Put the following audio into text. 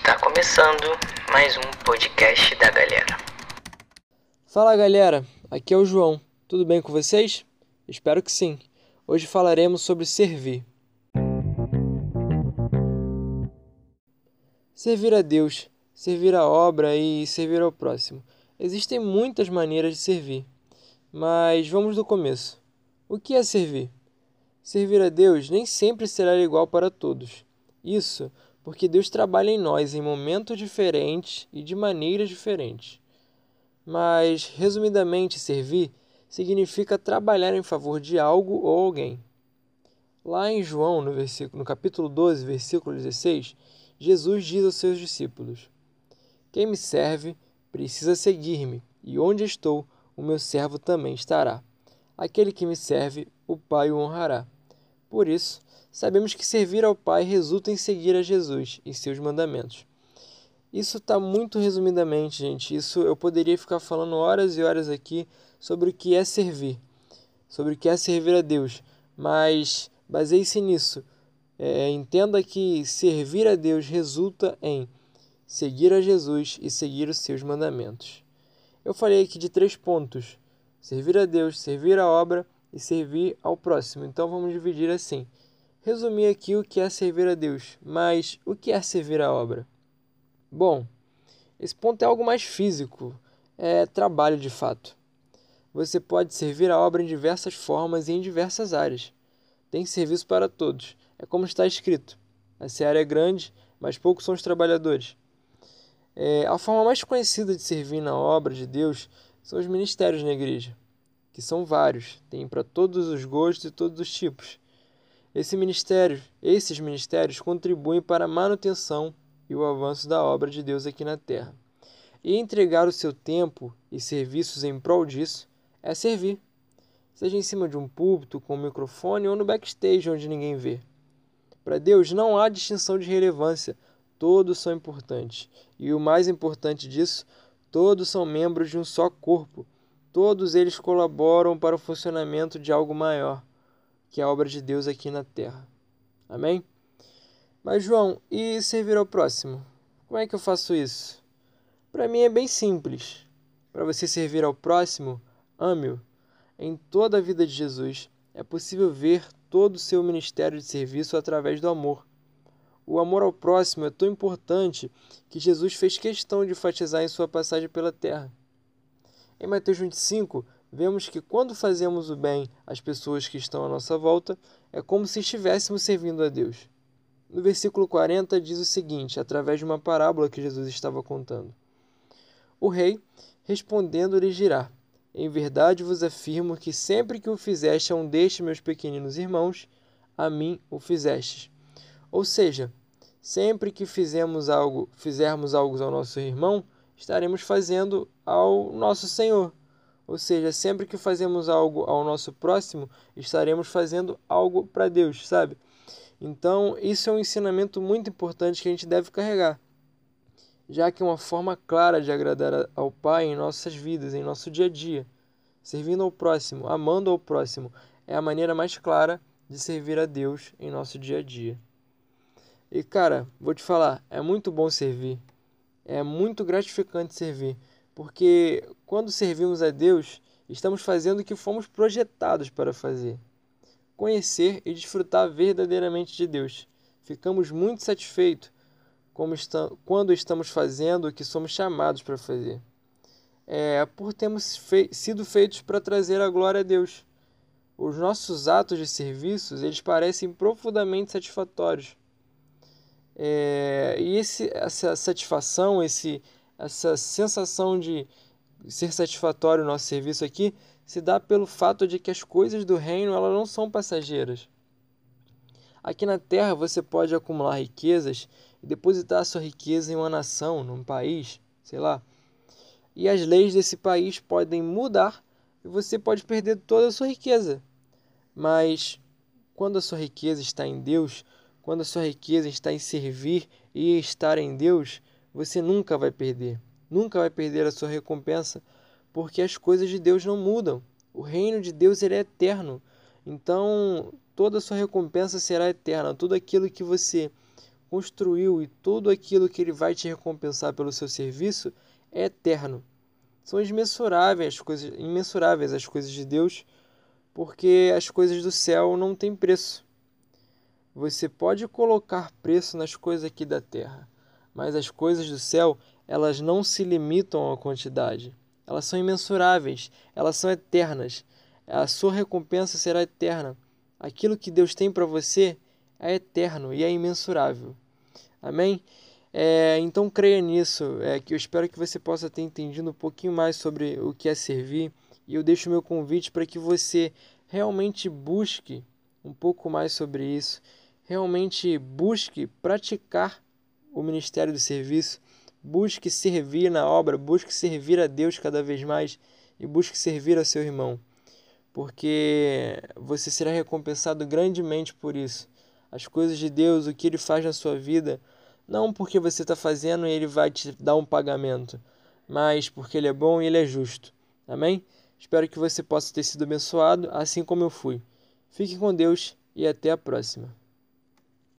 Está começando mais um podcast da galera. Fala galera, aqui é o João. Tudo bem com vocês? Espero que sim. Hoje falaremos sobre servir. Servir a Deus, servir a obra e servir ao próximo. Existem muitas maneiras de servir, mas vamos do começo. O que é servir? Servir a Deus nem sempre será igual para todos. Isso porque Deus trabalha em nós em momentos diferentes e de maneiras diferentes. Mas, resumidamente, servir significa trabalhar em favor de algo ou alguém. Lá em João, no, versículo, no capítulo 12, versículo 16, Jesus diz aos seus discípulos: Quem me serve precisa seguir-me, e onde estou, o meu servo também estará. Aquele que me serve, o Pai o honrará. Por isso, sabemos que servir ao Pai resulta em seguir a Jesus e seus mandamentos. Isso está muito resumidamente, gente. Isso eu poderia ficar falando horas e horas aqui sobre o que é servir, sobre o que é servir a Deus, mas baseie-se nisso. É, entenda que servir a Deus resulta em seguir a Jesus e seguir os seus mandamentos. Eu falei aqui de três pontos: servir a Deus, servir a obra e servir ao próximo. Então vamos dividir assim resumir aqui o que é servir a Deus, mas o que é servir a obra? Bom, esse ponto é algo mais físico, é trabalho de fato. Você pode servir a obra em diversas formas e em diversas áreas. Tem serviço para todos, é como está escrito. A seara é grande, mas poucos são os trabalhadores. É, a forma mais conhecida de servir na obra de Deus são os ministérios na igreja, que são vários, tem para todos os gostos e todos os tipos. Esse ministério, esses ministérios contribuem para a manutenção e o avanço da obra de Deus aqui na terra. E entregar o seu tempo e serviços em prol disso é servir, seja em cima de um púlpito com um microfone ou no backstage onde ninguém vê. Para Deus não há distinção de relevância, todos são importantes. E o mais importante disso, todos são membros de um só corpo. Todos eles colaboram para o funcionamento de algo maior que é a obra de Deus aqui na terra. Amém? Mas, João, e servir ao próximo? Como é que eu faço isso? Para mim é bem simples. Para você servir ao próximo, ame-o. Em toda a vida de Jesus, é possível ver todo o seu ministério de serviço através do amor. O amor ao próximo é tão importante que Jesus fez questão de enfatizar em sua passagem pela terra. Em Mateus 25, vemos que quando fazemos o bem às pessoas que estão à nossa volta, é como se estivéssemos servindo a Deus. No versículo 40 diz o seguinte, através de uma parábola que Jesus estava contando: O rei, respondendo, lhe dirá: Em verdade vos afirmo que sempre que o fizeste a um destes meus pequeninos irmãos, a mim o fizestes. Ou seja, sempre que fizermos algo, fizermos algo ao nosso irmão, estaremos fazendo ao nosso Senhor. Ou seja, sempre que fazemos algo ao nosso próximo, estaremos fazendo algo para Deus, sabe? Então, isso é um ensinamento muito importante que a gente deve carregar, já que é uma forma clara de agradar ao Pai em nossas vidas, em nosso dia a dia. Servindo ao próximo, amando ao próximo, é a maneira mais clara de servir a Deus em nosso dia a dia. E cara, vou te falar, é muito bom servir. É muito gratificante servir. Porque quando servimos a Deus, estamos fazendo o que fomos projetados para fazer: conhecer e desfrutar verdadeiramente de Deus. Ficamos muito satisfeitos quando estamos fazendo o que somos chamados para fazer. É por termos fei sido feitos para trazer a glória a Deus. Os nossos atos de serviços eles parecem profundamente satisfatórios. É, e esse, essa satisfação, esse essa sensação de ser satisfatório o nosso serviço aqui se dá pelo fato de que as coisas do reino elas não são passageiras. Aqui na terra você pode acumular riquezas e depositar sua riqueza em uma nação, num país, sei lá. E as leis desse país podem mudar e você pode perder toda a sua riqueza. Mas quando a sua riqueza está em Deus, quando a sua riqueza está em servir e estar em Deus, você nunca vai perder. Nunca vai perder a sua recompensa, porque as coisas de Deus não mudam. O reino de Deus ele é eterno. Então, toda a sua recompensa será eterna. Tudo aquilo que você construiu e tudo aquilo que ele vai te recompensar pelo seu serviço é eterno. São imensuráveis as coisas, imensuráveis as coisas de Deus, porque as coisas do céu não têm preço. Você pode colocar preço nas coisas aqui da terra, mas as coisas do céu, elas não se limitam à quantidade. Elas são imensuráveis, elas são eternas. A sua recompensa será eterna. Aquilo que Deus tem para você é eterno e é imensurável. Amém? É, então creia nisso, é, que eu espero que você possa ter entendido um pouquinho mais sobre o que é servir e eu deixo o meu convite para que você realmente busque um pouco mais sobre isso, realmente busque praticar o ministério do serviço, busque servir na obra, busque servir a Deus cada vez mais e busque servir ao seu irmão, porque você será recompensado grandemente por isso. As coisas de Deus, o que Ele faz na sua vida, não porque você está fazendo e ele vai te dar um pagamento, mas porque ele é bom e ele é justo. Amém? Espero que você possa ter sido abençoado, assim como eu fui. Fique com Deus e até a próxima.